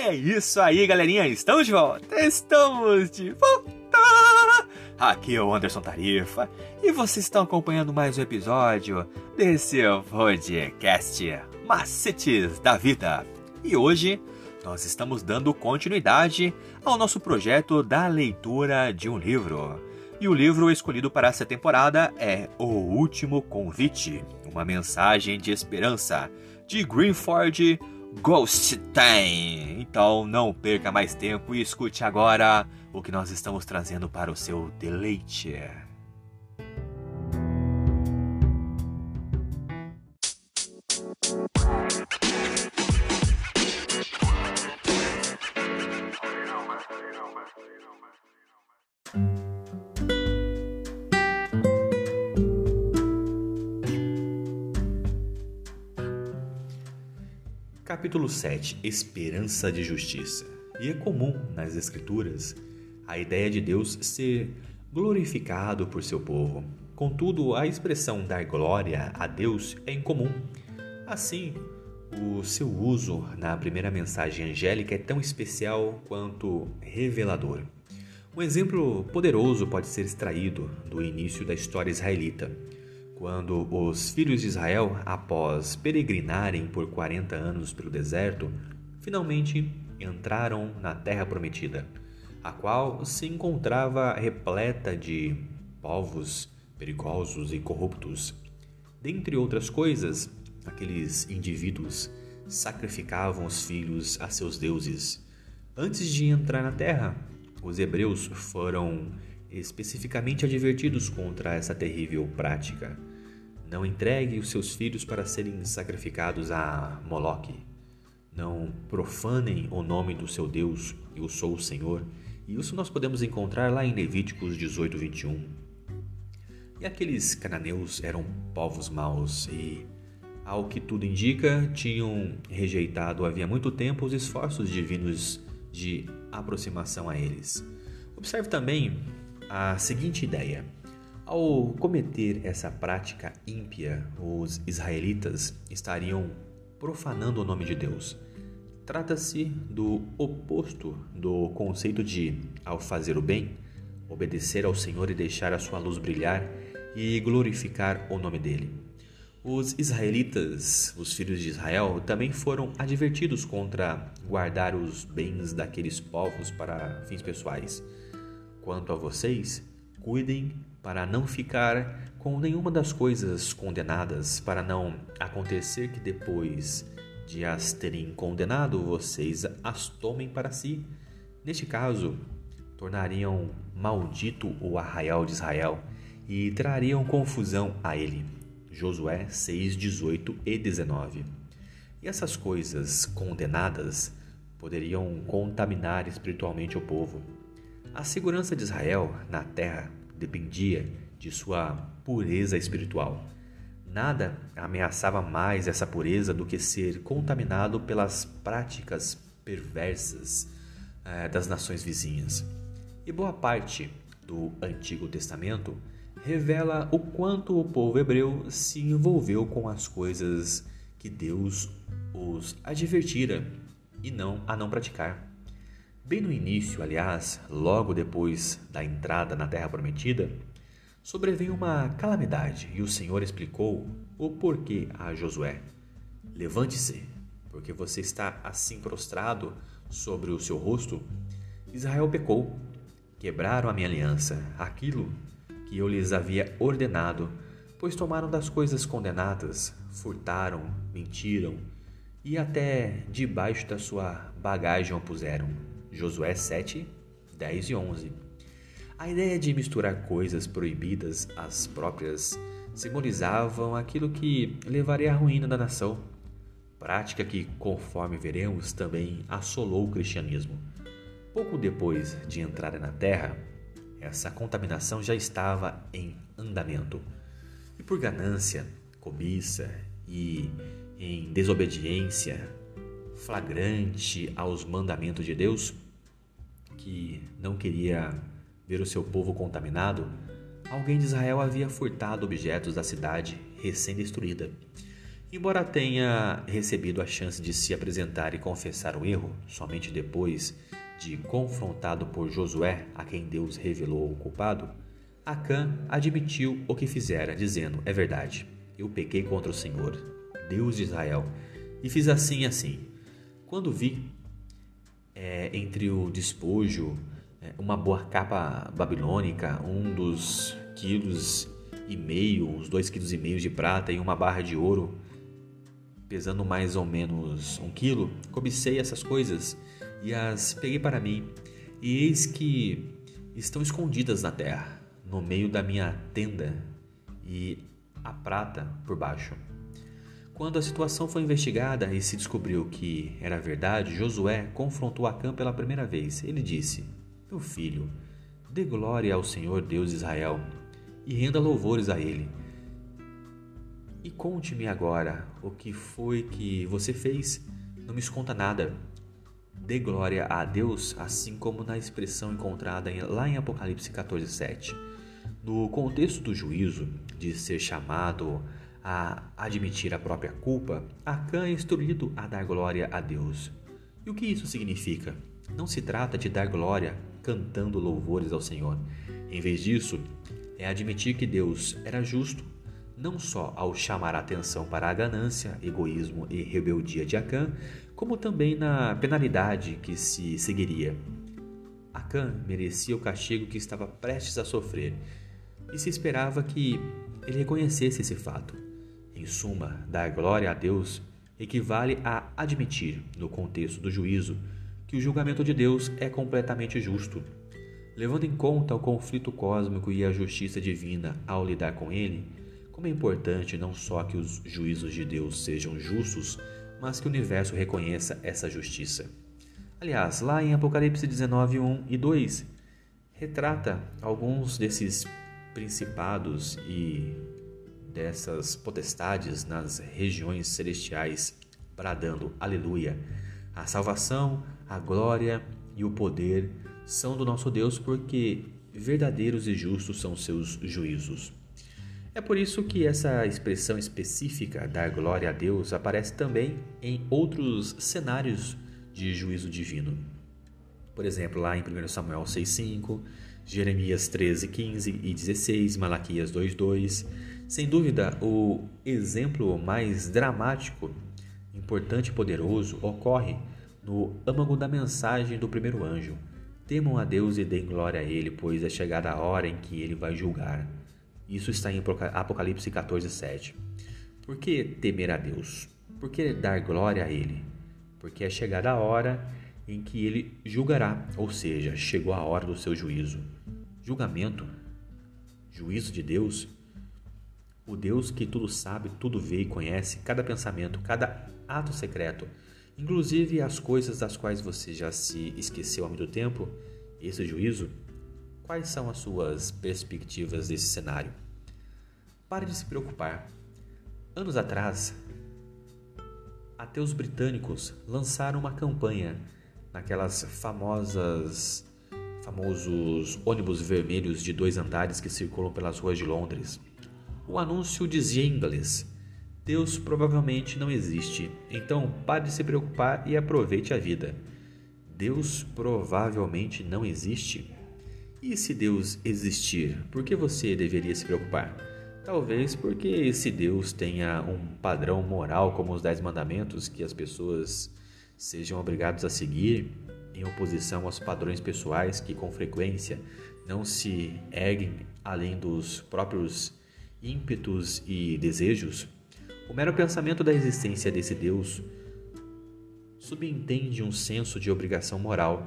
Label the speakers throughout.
Speaker 1: É isso aí, galerinha. Estamos de volta. Estamos de volta. Aqui é o Anderson Tarifa e vocês estão acompanhando mais um episódio desse podcast Macetes da Vida. E hoje nós estamos dando continuidade ao nosso projeto da leitura de um livro. E o livro escolhido para essa temporada é O Último Convite, uma mensagem de esperança, de Greenford Ghost Time. Então não perca mais tempo e escute agora o que nós estamos trazendo para o seu deleite. Capítulo 7 Esperança de Justiça. E é comum nas Escrituras a ideia de Deus ser glorificado por seu povo. Contudo, a expressão dar glória a Deus é incomum. Assim, o seu uso na primeira mensagem angélica é tão especial quanto revelador. Um exemplo poderoso pode ser extraído do início da história israelita quando os filhos de Israel, após peregrinarem por 40 anos pelo deserto, finalmente entraram na terra prometida, a qual se encontrava repleta de povos perigosos e corruptos. Dentre outras coisas, aqueles indivíduos sacrificavam os filhos a seus deuses. Antes de entrar na terra, os hebreus foram especificamente advertidos contra essa terrível prática. Não entregue os seus filhos para serem sacrificados a Moloque. Não profanem o nome do seu Deus, eu sou o Senhor. E isso nós podemos encontrar lá em Levíticos 18, 21. E aqueles cananeus eram povos maus e, ao que tudo indica, tinham rejeitado havia muito tempo os esforços divinos de aproximação a eles. Observe também a seguinte ideia. Ao cometer essa prática ímpia, os israelitas estariam profanando o nome de Deus. Trata-se do oposto do conceito de, ao fazer o bem, obedecer ao Senhor e deixar a sua luz brilhar e glorificar o nome dele. Os israelitas, os filhos de Israel, também foram advertidos contra guardar os bens daqueles povos para fins pessoais. Quanto a vocês, cuidem para não ficar com nenhuma das coisas condenadas, para não acontecer que depois de as terem condenado, vocês as tomem para si. Neste caso, tornariam maldito o arraial de Israel e trariam confusão a ele. Josué 6, 18 e 19. E essas coisas condenadas poderiam contaminar espiritualmente o povo. A segurança de Israel na terra dependia de sua pureza espiritual. Nada ameaçava mais essa pureza do que ser contaminado pelas práticas perversas eh, das nações vizinhas. E boa parte do Antigo Testamento revela o quanto o povo hebreu se envolveu com as coisas que Deus os advertira e não a não praticar. Bem no início, aliás, logo depois da entrada na Terra Prometida, sobreveio uma calamidade e o Senhor explicou o porquê a Josué: Levante-se, porque você está assim prostrado sobre o seu rosto. Israel pecou, quebraram a minha aliança, aquilo que eu lhes havia ordenado, pois tomaram das coisas condenadas, furtaram, mentiram e até debaixo da sua bagagem o puseram. Josué 7, 10 e 11. A ideia de misturar coisas proibidas às próprias simbolizavam aquilo que levaria à ruína da nação, prática que, conforme veremos, também assolou o cristianismo. Pouco depois de entrar na terra, essa contaminação já estava em andamento. E por ganância, cobiça e em desobediência flagrante aos mandamentos de Deus, que não queria ver o seu povo contaminado, alguém de Israel havia furtado objetos da cidade recém-destruída. Embora tenha recebido a chance de se apresentar e confessar o erro somente depois de confrontado por Josué, a quem Deus revelou o culpado, Acã admitiu o que fizera, dizendo: É verdade, eu pequei contra o Senhor, Deus de Israel, e fiz assim e assim. Quando vi é, entre o despojo é, uma boa capa babilônica, um dos quilos e meio, uns dois quilos e meio de prata e uma barra de ouro, pesando mais ou menos um quilo, cobicei essas coisas e as peguei para mim, e eis que estão escondidas na terra, no meio da minha tenda, e a prata por baixo. Quando a situação foi investigada e se descobriu que era verdade, Josué confrontou Acã pela primeira vez. Ele disse: Meu filho, dê glória ao Senhor Deus de Israel e renda louvores a Ele. E conte-me agora o que foi que você fez. Não me esconda nada. Dê glória a Deus, assim como na expressão encontrada lá em Apocalipse 14, 7. No contexto do juízo, de ser chamado a admitir a própria culpa, Acã é instruído a dar glória a Deus. E o que isso significa? Não se trata de dar glória cantando louvores ao Senhor. Em vez disso, é admitir que Deus era justo, não só ao chamar a atenção para a ganância, egoísmo e rebeldia de Acã, como também na penalidade que se seguiria. Acã merecia o castigo que estava prestes a sofrer e se esperava que ele reconhecesse esse fato. Em suma, dar glória a Deus equivale a admitir, no contexto do juízo, que o julgamento de Deus é completamente justo. Levando em conta o conflito cósmico e a justiça divina ao lidar com ele, como é importante não só que os juízos de Deus sejam justos, mas que o universo reconheça essa justiça. Aliás, lá em Apocalipse 19, 1 e 2, retrata alguns desses principados e dessas potestades nas regiões celestiais, bradando aleluia. A salvação, a glória e o poder são do nosso Deus, porque verdadeiros e justos são seus juízos. É por isso que essa expressão específica, dar glória a Deus, aparece também em outros cenários de juízo divino. Por exemplo, lá em 1 Samuel 6,5, Jeremias 13, 15 e 16, Malaquias 2, 2. Sem dúvida, o exemplo mais dramático, importante e poderoso ocorre no âmago da mensagem do primeiro anjo. Temam a Deus e deem glória a Ele, pois é chegada a hora em que Ele vai julgar. Isso está em Apocalipse 14, 7. Por que temer a Deus? Por que dar glória a Ele? Porque é chegada a hora em que Ele julgará, ou seja, chegou a hora do seu juízo julgamento, juízo de Deus, o Deus que tudo sabe, tudo vê e conhece, cada pensamento, cada ato secreto, inclusive as coisas das quais você já se esqueceu há muito tempo, esse juízo, quais são as suas perspectivas desse cenário? Pare de se preocupar. Anos atrás, ateus britânicos lançaram uma campanha naquelas famosas famosos ônibus vermelhos de dois andares que circulam pelas ruas de Londres. O anúncio dizia em inglês: Deus provavelmente não existe, então pare de se preocupar e aproveite a vida. Deus provavelmente não existe? E se Deus existir, por que você deveria se preocupar? Talvez porque esse Deus tenha um padrão moral como os Dez Mandamentos que as pessoas sejam obrigados a seguir em oposição aos padrões pessoais que com frequência não se erguem além dos próprios ímpetos e desejos, o mero pensamento da existência desse Deus subentende um senso de obrigação moral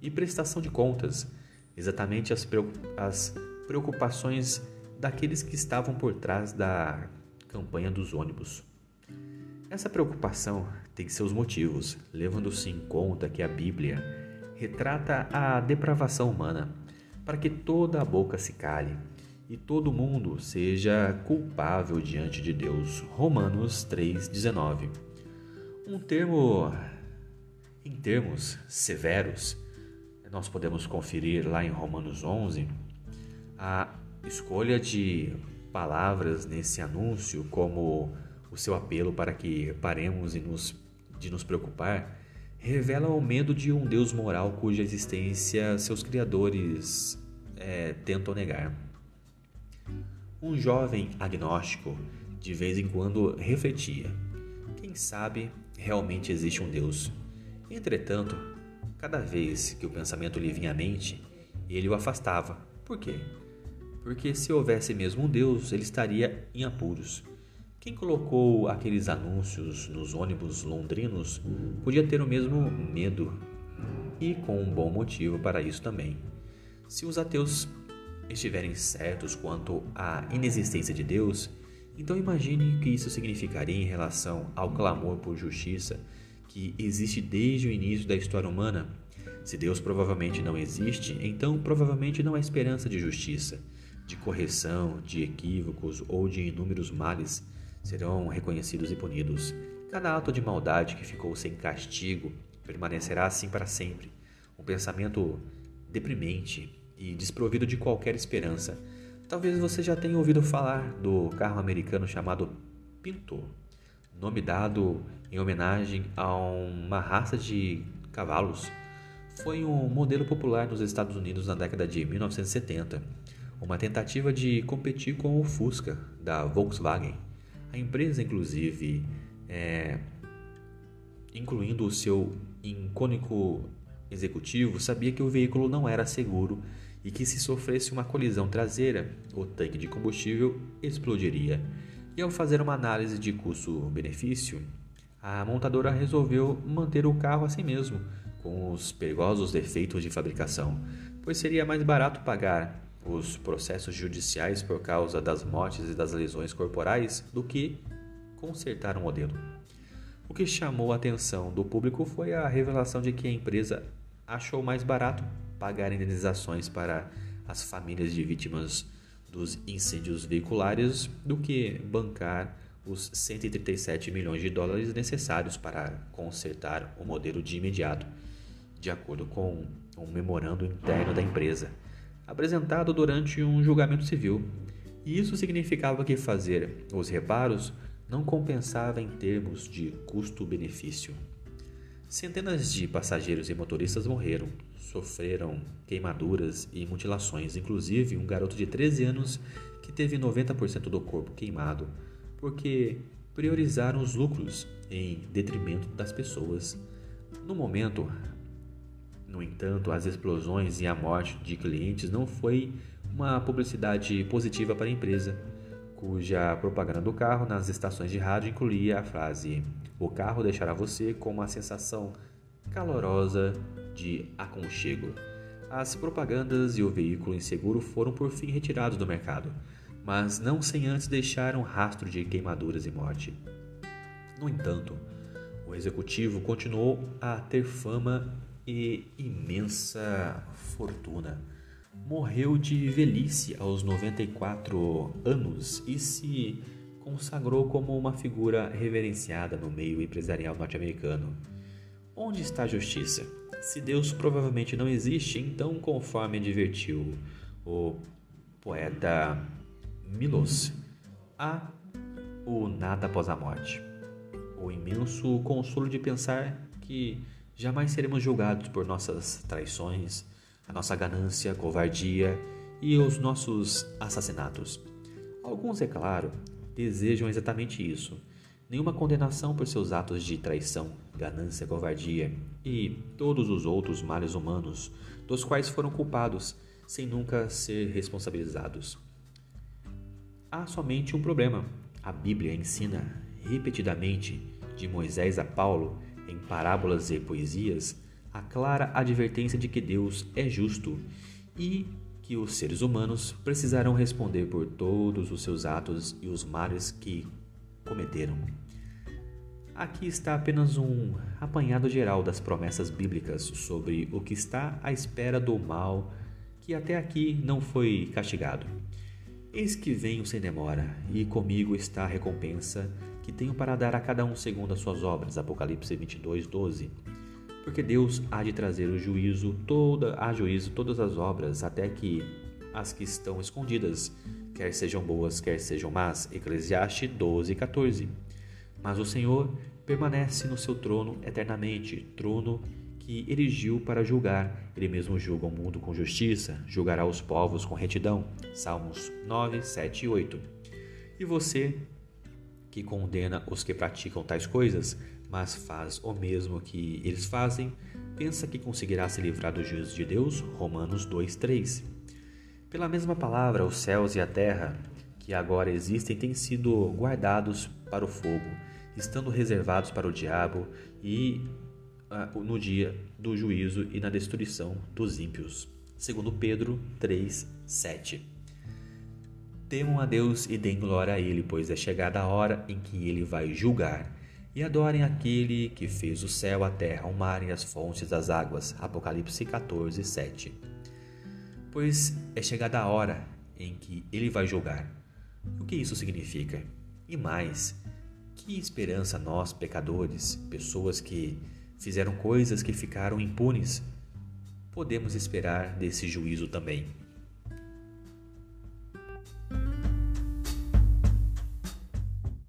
Speaker 1: e prestação de contas, exatamente as preocupações daqueles que estavam por trás da campanha dos ônibus. Essa preocupação tem seus motivos, levando-se em conta que a Bíblia retrata a depravação humana, para que toda a boca se cale e todo mundo seja culpável diante de Deus. Romanos 3:19. Um termo em termos severos, nós podemos conferir lá em Romanos 11 a escolha de palavras nesse anúncio como o seu apelo para que paremos e nos, de nos preocupar revela o medo de um Deus moral cuja existência seus criadores é, tentam negar. Um jovem agnóstico de vez em quando refletia: quem sabe realmente existe um Deus? Entretanto, cada vez que o pensamento lhe vinha à mente, ele o afastava. Por quê? Porque se houvesse mesmo um Deus, ele estaria em apuros. Quem colocou aqueles anúncios nos ônibus londrinos podia ter o mesmo medo, e com um bom motivo para isso também. Se os ateus estiverem certos quanto à inexistência de Deus, então imagine o que isso significaria em relação ao clamor por justiça que existe desde o início da história humana. Se Deus provavelmente não existe, então provavelmente não há esperança de justiça, de correção, de equívocos ou de inúmeros males serão reconhecidos e punidos. Cada ato de maldade que ficou sem castigo permanecerá assim para sempre. Um pensamento deprimente e desprovido de qualquer esperança. Talvez você já tenha ouvido falar do carro americano chamado Pinto, nome dado em homenagem a uma raça de cavalos. Foi um modelo popular nos Estados Unidos na década de 1970, uma tentativa de competir com o Fusca da Volkswagen. A empresa, inclusive, é, incluindo o seu icônico executivo, sabia que o veículo não era seguro e que se sofresse uma colisão traseira, o tanque de combustível explodiria. E ao fazer uma análise de custo-benefício, a montadora resolveu manter o carro assim mesmo, com os perigosos defeitos de fabricação, pois seria mais barato pagar os processos judiciais por causa das mortes e das lesões corporais do que consertar o modelo. O que chamou a atenção do público foi a revelação de que a empresa achou mais barato pagar indenizações para as famílias de vítimas dos incêndios veiculares do que bancar os 137 milhões de dólares necessários para consertar o modelo de imediato, de acordo com um memorando interno da empresa apresentado durante um julgamento civil, e isso significava que fazer os reparos não compensava em termos de custo-benefício. Centenas de passageiros e motoristas morreram, sofreram queimaduras e mutilações, inclusive um garoto de 13 anos que teve 90% do corpo queimado, porque priorizaram os lucros em detrimento das pessoas. No momento, no entanto, as explosões e a morte de clientes não foi uma publicidade positiva para a empresa, cuja propaganda do carro nas estações de rádio incluía a frase: O carro deixará você com uma sensação calorosa de aconchego. As propagandas e o veículo inseguro foram por fim retirados do mercado, mas não sem antes deixar um rastro de queimaduras e morte. No entanto, o executivo continuou a ter fama e imensa fortuna. Morreu de velhice aos 94 anos e se consagrou como uma figura reverenciada no meio empresarial norte-americano. Onde está a justiça? Se Deus provavelmente não existe, então, conforme advertiu o poeta Milos, há o nada após a morte. O imenso consolo de pensar que Jamais seremos julgados por nossas traições, a nossa ganância, covardia e os nossos assassinatos. Alguns, é claro, desejam exatamente isso. Nenhuma condenação por seus atos de traição, ganância, covardia e todos os outros males humanos dos quais foram culpados, sem nunca ser responsabilizados. Há somente um problema. A Bíblia ensina repetidamente, de Moisés a Paulo, em parábolas e poesias, a clara advertência de que Deus é justo e que os seres humanos precisarão responder por todos os seus atos e os males que cometeram. Aqui está apenas um apanhado geral das promessas bíblicas sobre o que está à espera do mal que até aqui não foi castigado. Eis que venho sem demora, e comigo está a recompensa que tenho para dar a cada um segundo as suas obras. Apocalipse 22, 12. Porque Deus há de trazer o juízo toda a juízo todas as obras, até que as que estão escondidas, quer sejam boas, quer sejam más. Eclesiastes 12, 14. Mas o Senhor permanece no seu trono eternamente, trono que erigiu para julgar. Ele mesmo julga o mundo com justiça, julgará os povos com retidão. Salmos 9, 7 e 8. E você, que condena os que praticam tais coisas, mas faz o mesmo que eles fazem, pensa que conseguirá se livrar do juízo de Deus? Romanos 2, 3. Pela mesma palavra, os céus e a terra que agora existem têm sido guardados para o fogo, estando reservados para o diabo e uh, no dia do juízo e na destruição dos ímpios. Segundo Pedro 3, 7. Temam a Deus e deem glória a Ele, pois é chegada a hora em que Ele vai julgar. E adorem aquele que fez o céu, a terra, o mar e as fontes das águas. Apocalipse 14, 7. Pois é chegada a hora em que Ele vai julgar. O que isso significa? E mais, que esperança nós, pecadores, pessoas que fizeram coisas que ficaram impunes, podemos esperar desse juízo também?